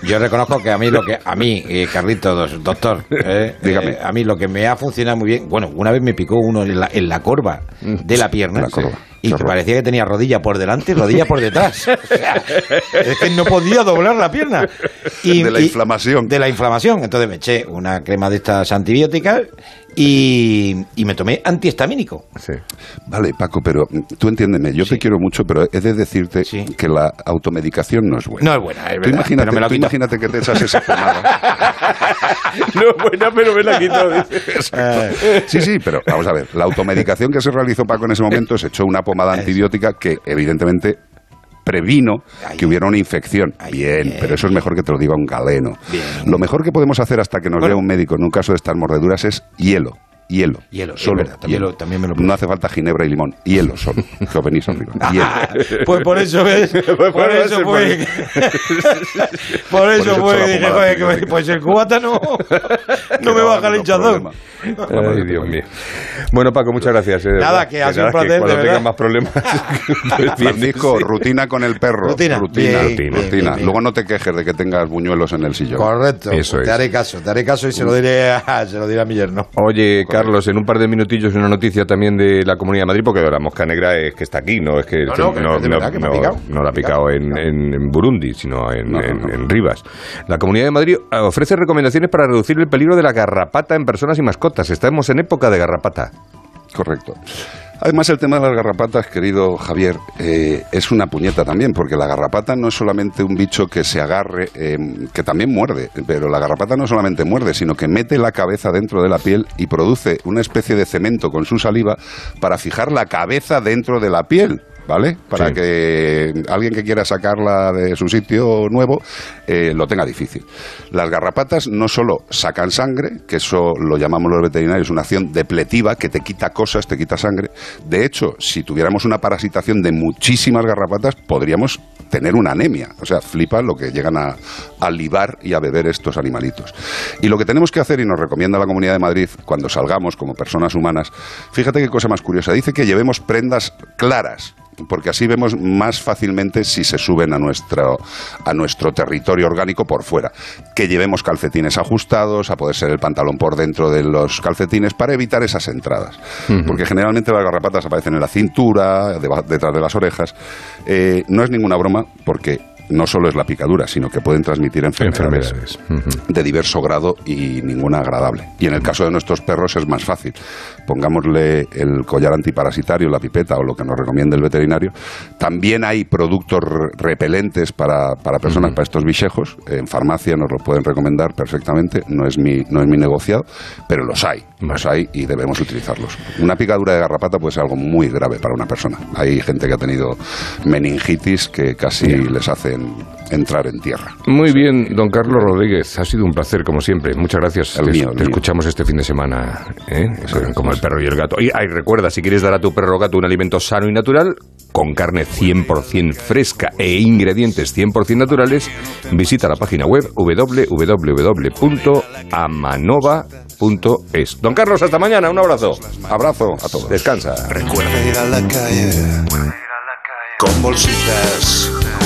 Yo reconozco que a mí lo que a mí eh, Carlitos doctor eh, Dígame. eh, a mí lo que me ha funcionado muy bien bueno una vez me picó uno en la, en la corva de la pierna La corva. Y que parecía que tenía rodilla por delante y rodilla por detrás O sea, es que no podía doblar la pierna y, De la y- inflamación. de la inflamación entonces me eché una crema de estas antibióticas y, y me tomé antihistamínico Sí. Vale, Paco, pero tú entiéndeme, yo te quiero mucho, pero he de decirte que la automedicación no es buena. no es buena es Tú verdad, imagínate, pero me lo tú quito. imagínate que te echas esa pomada. No es buena, pero me la quito. Sí, sí, pero vamos a ver. La automedicación que se realizó Paco en ese momento se echó una pomada antibiótica que evidentemente previno que hubiera una infección. Bien, pero eso es mejor que te lo diga un galeno. Lo mejor que podemos hacer hasta que nos vea un médico en un caso de estas mordeduras es hielo. Hielo. Hielo, es solo. verdad, también hielo. lo- también me lo no hace falta ginebra y limón. Hielo solo. Que os venís arriba. Hielo. Pues por eso ves, por eso fue. Por eso fue dije, joder, pues el cubata no, no me baja el hinchazón. Ay, Dios mío. Bueno, Paco, muchas gracias. eh, Nada, que ha sido un placer, Cuando tengas más problemas. pues Francisco, sí. rutina con el perro. Rutina. Rutina. Bien, rutina. bien, bien, bien. Luego no te quejes de que tengas buñuelos en el sillón. Correcto, Eso te es. haré caso, te haré caso y se lo diré a, se lo diré a mi yerno. Oye, Carlos, en un par de minutillos una noticia también de la Comunidad de Madrid, porque la mosca negra es que está aquí, no es que No, no, que es de verdad que me ha no- picado. no la ha picado en, en- en Burundi, sino en, No, no, en- no. en Rivas. La Comunidad de Madrid eh, ofrece recomendaciones para reducir el peligro de la garrapata en personas y mascotas. Estamos en época de garrapata. Correcto. Además, el tema de las garrapatas, querido Javier, eh, es una puñeta también, porque la garrapata no es solamente un bicho que se agarre, eh, que también muerde, pero la garrapata no solamente muerde, sino que mete la cabeza dentro de la piel y produce una especie de cemento con su saliva para fijar la cabeza dentro de la piel. ¿Vale? Para que alguien que quiera sacarla de su sitio nuevo eh, lo tenga difícil. Las garrapatas no solo sacan sangre, que eso lo llamamos los veterinarios una acción depletiva que te quita cosas, te quita sangre. De hecho, si tuviéramos una parasitación de muchísimas garrapatas, podríamos tener una anemia. O sea, flipa lo que llegan a, a libar y a beber estos animalitos. Y lo que tenemos que hacer, y nos recomienda la Comunidad de Madrid, cuando salgamos como personas humanas, fíjate qué cosa más curiosa. Dice que llevemos prendas claras, porque así vemos más fácilmente si se suben a nuestro, a nuestro territorio orgánico por fuera. Que llevemos calcetines ajustados, a poder ser el pantalón por dentro de los calcetines, para evitar esas entradas. Porque generalmente las garrapatas aparecen en la cintura, detrás de las orejas. Eh, no es ninguna broma, porque no solo es la picadura, sino que pueden transmitir enfermedades, de diverso grado y ninguna agradable. Y en el caso de nuestros perros es más fácil. Pongámosle el collar antiparasitario, la pipeta o lo que nos recomiende el veterinario. También hay productos re- repelentes para, para personas, para estos bichejos. En farmacia nos los pueden recomendar perfectamente. No es mi, no es mi negociado, pero los hay. Los hay y debemos utilizarlos. Una picadura de garrapata puede ser algo muy grave para una persona. Hay gente que ha tenido meningitis que casi les hacen entrar en tierra. Muy bien, don Carlos Rodríguez, ha sido un placer como siempre. Muchas gracias. El te, mío, el te mío. escuchamos este fin de semana, ¿eh? como el perro y el gato. Y ay, recuerda, si quieres dar a tu perro o gato un alimento sano y natural, con carne 100% fresca e ingredientes 100% naturales, visita la página web www.amanova.es. Don Carlos, hasta mañana. Un abrazo. Abrazo a todos. Descansa. Recuerda ir a la calle con bolsitas.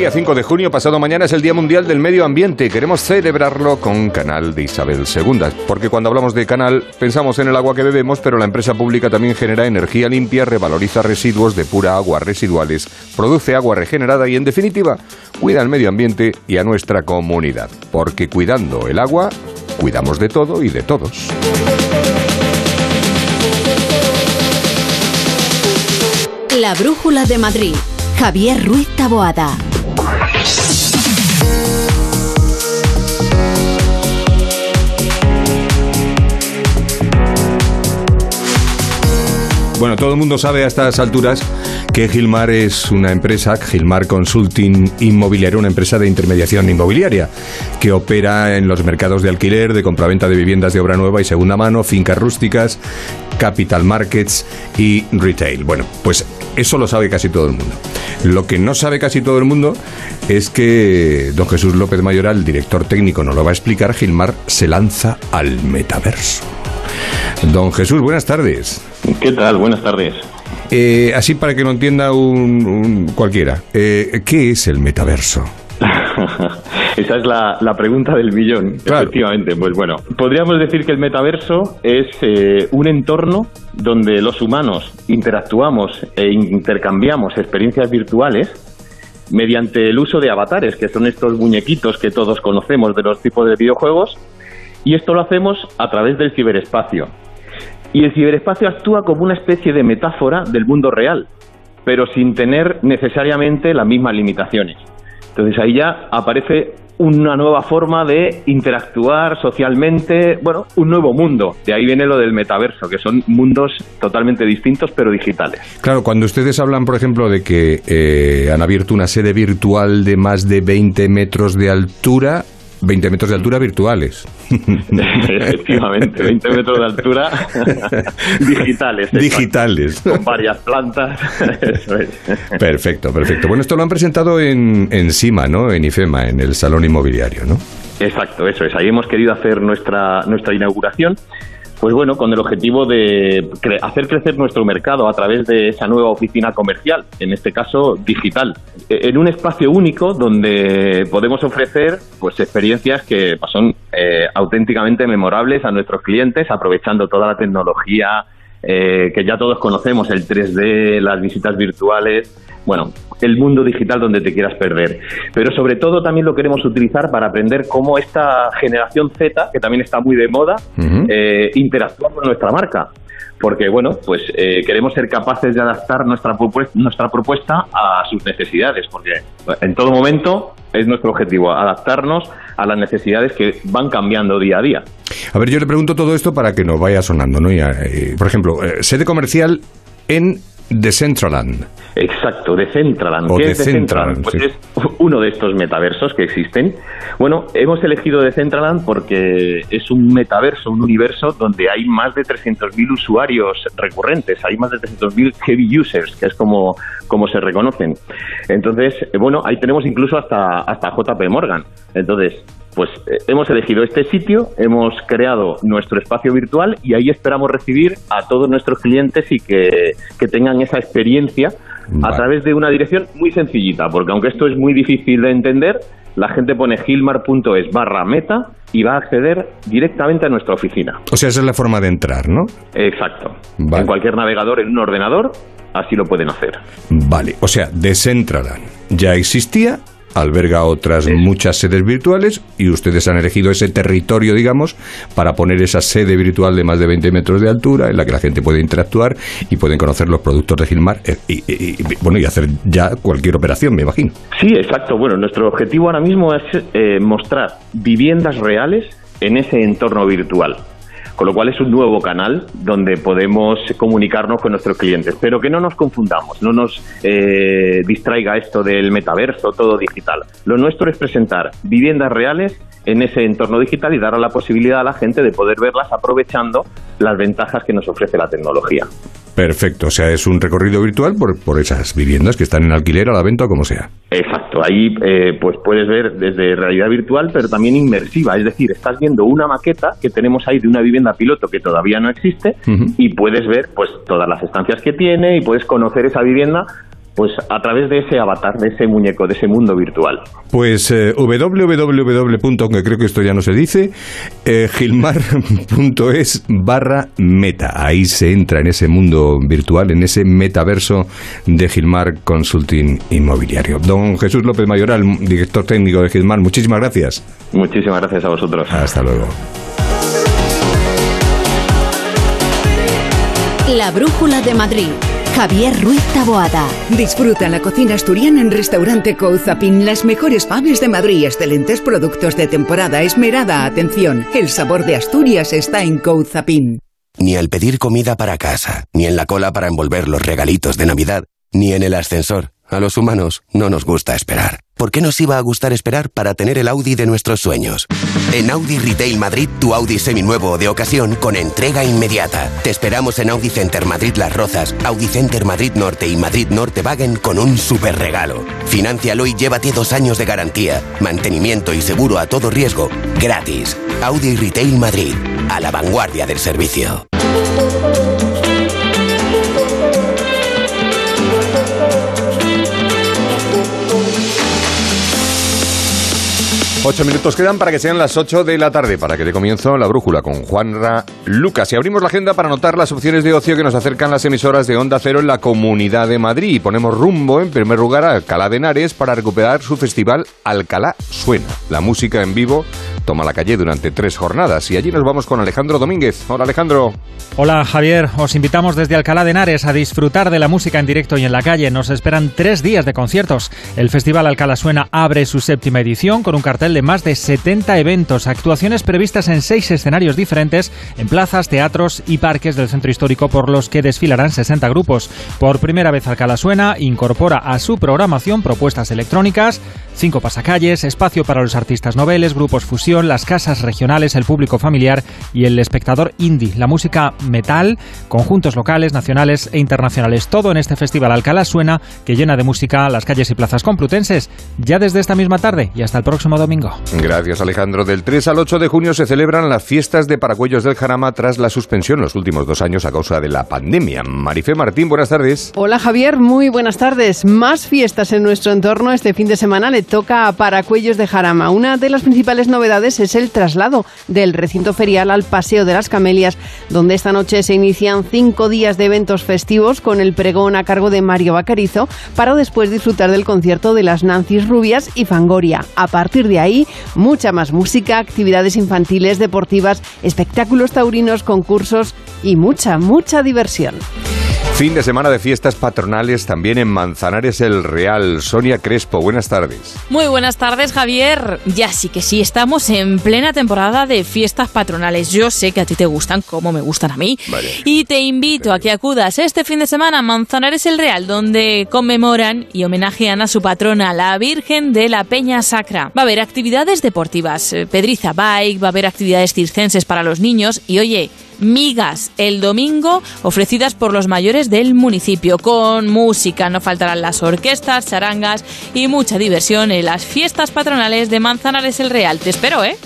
Día 5 de junio, pasado mañana, es el Día Mundial del Medio Ambiente. Queremos celebrarlo con Canal de Isabel II, porque cuando hablamos de canal pensamos en el agua que bebemos, pero la empresa pública también genera energía limpia, revaloriza residuos de pura agua residuales, produce agua regenerada y, en definitiva, cuida el medio ambiente y a nuestra comunidad. Porque cuidando el agua, cuidamos de todo y de todos. La Brújula de Madrid. Javier Ruiz Taboada. Bueno, todo el mundo sabe a estas alturas que Gilmar es una empresa, Gilmar Consulting Inmobiliario, una empresa de intermediación inmobiliaria que opera en los mercados de alquiler, de compraventa de viviendas de obra nueva y segunda mano, fincas rústicas, capital markets y retail. Bueno, pues eso lo sabe casi todo el mundo. Lo que no sabe casi todo el mundo es que don Jesús López Mayoral, director técnico, nos lo va a explicar, Gilmar se lanza al metaverso. Don Jesús, buenas tardes. ¿Qué tal? Buenas tardes. Eh, así para que lo entienda un, un cualquiera, eh, ¿qué es el metaverso? Esa es la, la pregunta del millón, efectivamente. Pues bueno, podríamos decir que el metaverso es eh, un entorno donde los humanos interactuamos e intercambiamos experiencias virtuales mediante el uso de avatares, que son estos muñequitos que todos conocemos de los tipos de videojuegos, y esto lo hacemos a través del ciberespacio. Y el ciberespacio actúa como una especie de metáfora del mundo real, pero sin tener necesariamente las mismas limitaciones. Entonces ahí ya aparece una nueva forma de interactuar socialmente, bueno, un nuevo mundo. De ahí viene lo del metaverso, que son mundos totalmente distintos pero digitales. Claro, cuando ustedes hablan, por ejemplo, de que eh, han abierto una sede virtual de más de 20 metros de altura, 20 metros de altura virtuales. Efectivamente, 20 metros de altura digitales. Digitales. Con varias plantas. Eso es. Perfecto, perfecto. Bueno, esto lo han presentado en, en CIMA, ¿no? En IFEMA, en el Salón Inmobiliario, ¿no? Exacto, eso es. Ahí hemos querido hacer nuestra, nuestra inauguración. Pues bueno, con el objetivo de cre hacer crecer nuestro mercado a través de esa nueva oficina comercial, en este caso digital, e, en un espacio único donde podemos ofrecer pues experiencias que pues, son eh, auténticamente memorables a nuestros clientes, aprovechando toda la tecnología eh, que ya todos conocemos, el 3D, las visitas virtuales, bueno, el mundo digital donde te quieras perder. Pero sobre todo también lo queremos utilizar para aprender cómo esta generación Z, que también está muy de moda, eh, interactúa con nuestra marca. Porque, bueno, pues eh, queremos ser capaces de adaptar nuestra propuesta, nuestra propuesta a sus necesidades, porque en todo momento es nuestro objetivo, adaptarnos a las necesidades que van cambiando día a día. A ver, yo le pregunto todo esto para que nos vaya sonando, ¿no? Ya, eh, por ejemplo, eh, sede comercial en Decentraland. Exacto, Decentraland. O ¿Qué es Decentraland? Pues sí. es uno de estos metaversos que existen. Bueno, hemos elegido Decentraland porque es un metaverso, un universo donde hay más de 300.000 usuarios recurrentes, hay más de 300.000 heavy users, que es como, como se reconocen. Entonces, eh, bueno, ahí tenemos incluso hasta, hasta JP Morgan. Entonces, pues eh, hemos elegido este sitio, hemos creado nuestro espacio virtual y ahí esperamos recibir a todos nuestros clientes y que, que tengan esa experiencia a través de una dirección muy sencillita, porque aunque esto es muy difícil de entender, la gente pone gilmar.es barra meta y va a acceder directamente a nuestra oficina. O sea, esa es la forma de entrar, ¿no? Exacto. Vale. En cualquier navegador, en un ordenador, así lo pueden hacer. Vale, o sea, Decentraland ya existía, alberga otras muchas sedes virtuales y ustedes han elegido ese territorio, digamos, para poner esa sede virtual de más de 20 metros de altura en la que la gente puede interactuar y pueden conocer los productos de Gilmar eh, y, y- y- bueno, y hacer ya cualquier operación, me imagino. Sí, exacto. Bueno, nuestro objetivo ahora mismo es eh, mostrar viviendas reales en ese entorno virtual. Con lo cual es un nuevo canal donde podemos comunicarnos con nuestros clientes. Pero que no nos confundamos, no nos eh, distraiga esto del metaverso, todo digital. Lo nuestro es presentar viviendas reales en ese entorno digital y dar la posibilidad a la gente de poder verlas aprovechando las ventajas que nos ofrece la tecnología. Perfecto, o sea, es un recorrido virtual por, por esas viviendas que están en alquiler, a la venta o como sea. Exacto, ahí eh, pues puedes ver desde realidad virtual, pero también inmersiva, es decir, estás viendo una maqueta que tenemos ahí de una vivienda piloto que todavía no existe y puedes ver pues todas las estancias que tiene y puedes conocer esa vivienda pues a través de ese avatar, de ese muñeco, de ese mundo virtual. Pues eh, www. aunque creo que esto ya no se dice, eh, gilmar.es barra meta. Ahí se entra en ese mundo virtual, en ese metaverso de Gilmar Consulting Inmobiliario. Don Jesús López Mayoral, director técnico de Gilmar, muchísimas gracias. Muchísimas gracias a vosotros. Hasta luego. La Brújula de Madrid. Javier Ruiz Taboada. Disfruta en la cocina asturiana en Restaurante Couzapin las mejores faves de Madrid, excelentes productos de temporada, esmerada atención. El sabor de Asturias está en Couzapin. Ni al pedir comida para casa, ni en la cola para envolver los regalitos de Navidad, ni en el ascensor. A los humanos no nos gusta esperar. ¿Por qué nos iba a gustar esperar para tener el Audi de nuestros sueños? En Audi Retail Madrid, tu Audi seminuevo de ocasión con entrega inmediata. Te esperamos en Audi Center Madrid Las Rozas, Audi Center Madrid Norte y Madrid Norte Wagen con un super regalo. Financialo y llévate dos años de garantía, mantenimiento y seguro a todo riesgo, gratis. Audi Retail Madrid, a la vanguardia del servicio. Ocho minutos quedan para que sean las ocho de la tarde, para que dé comienzo la brújula con Juanra Lucas. Y abrimos la agenda para anotar las opciones de ocio que nos acercan las emisoras de Onda Cero en la Comunidad de Madrid. Y ponemos rumbo, en primer lugar, a Alcalá de Henares para recuperar su festival Alcalá Suena. La música en vivo toma la calle durante tres jornadas. Y allí nos vamos con Alejandro Domínguez. Hola, Alejandro. Hola Javier, os invitamos desde Alcalá de Henares a disfrutar de la música en directo y en la calle. Nos esperan tres días de conciertos. El Festival Alcalá Suena abre su séptima edición con un cartel de más de 70 eventos, actuaciones previstas en seis escenarios diferentes, en plazas, teatros y parques del centro histórico por los que desfilarán 60 grupos. Por primera vez Alcalá Suena incorpora a su programación propuestas electrónicas, cinco pasacalles, espacio para los artistas noveles, grupos fusión, las casas regionales, el público familiar y el espectador indie, la música metal, conjuntos locales, nacionales e internacionales. Todo en este festival Alcalá Suena que llena de música las calles y plazas complutenses ya desde esta misma tarde y hasta el próximo domingo. Gracias Alejandro. Del 3 al 8 de junio se celebran las fiestas de Paracuellos del Jarama tras la suspensión los últimos dos años a causa de la pandemia. Marifé Martín, buenas tardes. Hola Javier, muy buenas tardes. Más fiestas en nuestro entorno este fin de semana le toca a Paracuellos de Jarama. Una de las principales novedades es el traslado del recinto ferial al Paseo de las Camelias, donde esta noche se inician cinco días de eventos festivos con el pregón a cargo de Mario Bacarizo para después disfrutar del concierto de las Nancy's Rubias y Fangoria. A partir de ahí, mucha más música, actividades infantiles, deportivas, espectáculos taurinos, concursos y mucha, mucha diversión. Fin de semana de fiestas patronales también en Manzanares el Real. Sonia Crespo, buenas tardes. Muy buenas tardes, Javier. Ya sí que sí, estamos en plena temporada de fiestas patronales. Yo sé que a ti te gustan como me gustan a mí. Y te invito a que acudas este fin de semana a Manzanares el Real, donde conmemoran y homenajean a su patrona, la Virgen de la Peña Sacra. Va a haber actividades deportivas, eh, pedriza bike, va a haber actividades circenses para los niños y oye, migas el domingo ofrecidas por los mayores del municipio con música. No faltarán las orquestas, charangas y mucha diversión en las fiestas patronales de Manzanares el Real. Te espero, ¿eh?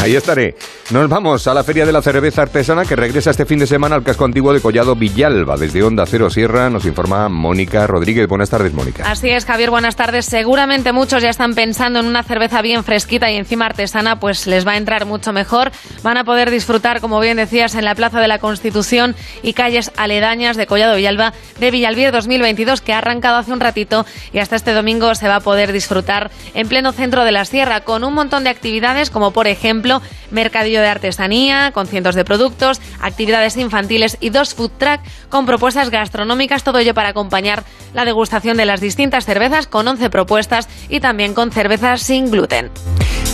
Ahí estaré. Nos vamos a la Feria de la Cerveza Artesana que regresa este fin de semana al casco antiguo de Collado Villalba. Desde Onda Cero Sierra nos informa Mónica Rodríguez. Buenas tardes, Mónica. Así es, Javier. Buenas tardes. Seguramente muchos ya están pensando en una cerveza bien fresquita y encima artesana, pues les va a entrar mucho mejor. Van a poder disfrutar, como bien decías, en la Plaza de la Constitución y calles aledañas de Collado Villalba de Villalbier 2022, que ha arrancado hace un ratito y hasta este domingo se va a poder disfrutar en pleno centro de la sierra con un montón de actividades, como por ejemplo mercadillo de artesanía con cientos de productos, actividades infantiles y dos food truck con propuestas gastronómicas, todo ello para acompañar la degustación de las distintas cervezas con 11 propuestas y también con cervezas sin gluten.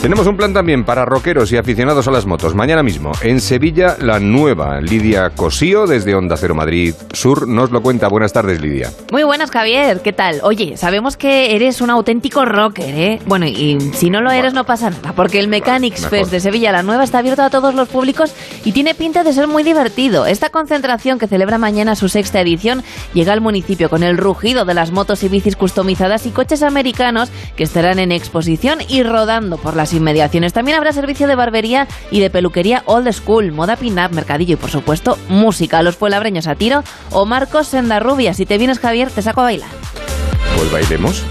Tenemos un plan también para rockeros y aficionados a las motos. Mañana mismo, en Sevilla, la nueva Lidia Cosío desde Onda Cero Madrid Sur nos lo cuenta. Buenas tardes, Lidia. Muy buenas, Javier. ¿Qué tal? Oye, sabemos que eres un auténtico rocker, ¿eh? Bueno, y si no lo eres, no pasa nada, porque el Mechanics Fest de Sevilla, la nueva, está abierto a todos los públicos y tiene pinta de ser muy divertido. Esta concentración que celebra mañana su sexta edición llega al municipio con el rugido de las motos y bicis customizadas y coches americanos que estarán en exposición y rodando por las inmediaciones. También habrá servicio de barbería y de peluquería old school, moda pin-up, mercadillo y por supuesto música. Los puelabreños a tiro o Marcos Sendarrubia. Si te vienes Javier, te saco a bailar. Pues bailemos.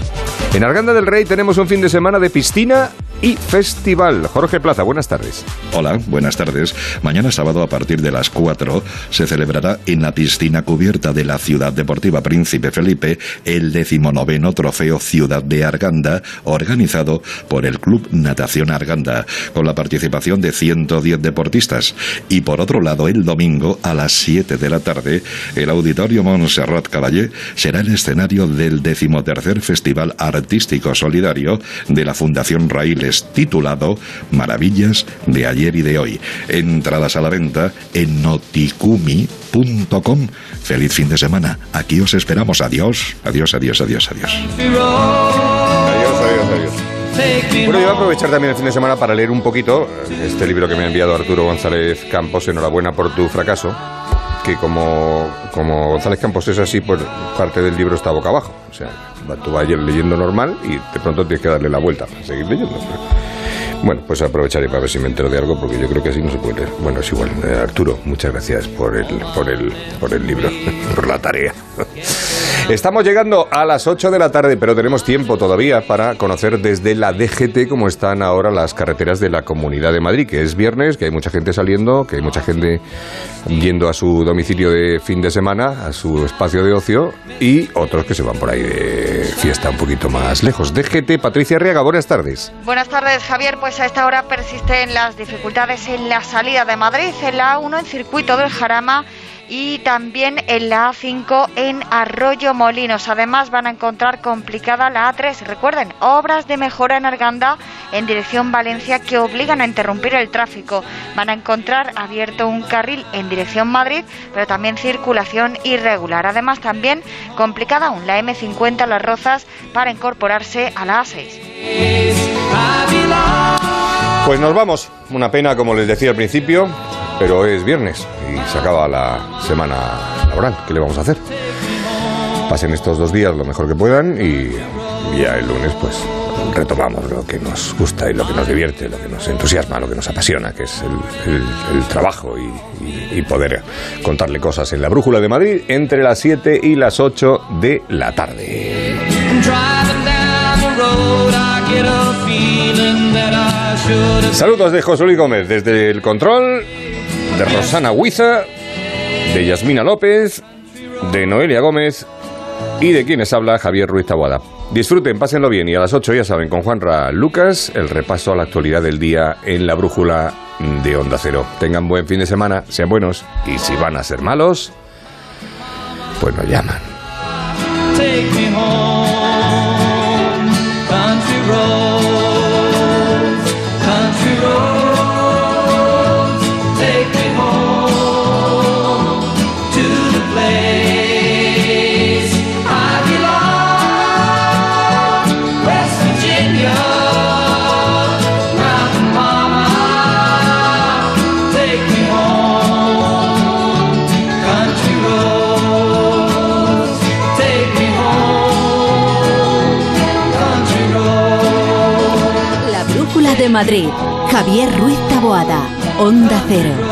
En Arganda del Rey tenemos un fin de semana de piscina y festival. Jorge Plaza, buenas tardes. Hola, buenas tardes. Mañana sábado a partir de las 4 se celebrará en la piscina cubierta de la Ciudad Deportiva Príncipe Felipe el decimonoveno Trofeo Ciudad de Arganda, organizado por el Club Natación Arganda, con la participación de 110 deportistas. Y por otro lado, el domingo a las 7 de la tarde, el Auditorio Montserrat Caballé será el escenario del decimotercer Festival Artístico Solidario de la Fundación Raíles titulado Maravillas de ayer y de hoy. Entradas a la venta en noticumi.com. Feliz fin de semana. Aquí os esperamos. Adiós. Adiós, adiós, adiós, adiós. Adiós, adiós, adiós. Bueno, yo voy a aprovechar también el fin de semana para leer un poquito este libro que me ha enviado Arturo González Campos. Enhorabuena por tu fracaso. Que como, como González Campos es así, pues parte del libro está boca abajo. O sea, tú vas leyendo normal y de pronto tienes que darle la vuelta para seguir leyendo. Bueno, pues aprovecharé para ver si me entero de algo, porque yo creo que así no se puede. leer. Bueno, es igual. Eh, Arturo, muchas gracias por el, por el, por el libro, por la tarea. Estamos llegando a las 8 de la tarde, pero tenemos tiempo todavía para conocer desde la DGT cómo están ahora las carreteras de la Comunidad de Madrid, que es viernes, que hay mucha gente saliendo, que hay mucha gente yendo a su domicilio de fin de semana, a su espacio de ocio, y otros que se van por ahí de fiesta un poquito más lejos. DGT, Patricia Arriaga, buenas tardes. Buenas tardes, Javier. Pues a esta hora persisten las dificultades en la salida de Madrid, en la A1, en circuito del Jarama y también en la A5 en Arroyo Molinos. Además van a encontrar complicada la A3. Recuerden, obras de mejora en Arganda en dirección Valencia que obligan a interrumpir el tráfico. Van a encontrar abierto un carril en dirección Madrid, pero también circulación irregular. Además también complicada aún la M50 Las Rozas para incorporarse a la A6. Pues nos vamos. Una pena, como les decía al principio, pero es viernes y se acaba la semana laboral. ¿Qué le vamos a hacer? Pasen estos dos días lo mejor que puedan y ya el lunes, pues retomamos lo que nos gusta y lo que nos divierte, lo que nos entusiasma, lo que nos apasiona, que es el, trabajo y, y, poder contarle cosas en la Brújula de Madrid entre las 7 y las 8 de la tarde. Saludos de José Luis Gómez desde el control, de Rosana Huiza, de Yasmina López, de Noelia Gómez y de quienes habla Javier Ruiz Taboada. Disfruten, pásenlo bien y a las 8 ya saben con Juanra Lucas el repaso a la actualidad del día en la brújula de Onda Cero. Tengan buen fin de semana, sean buenos y si van a ser malos, pues nos llaman. Madrid, Javier Ruiz Taboada, Onda Cero.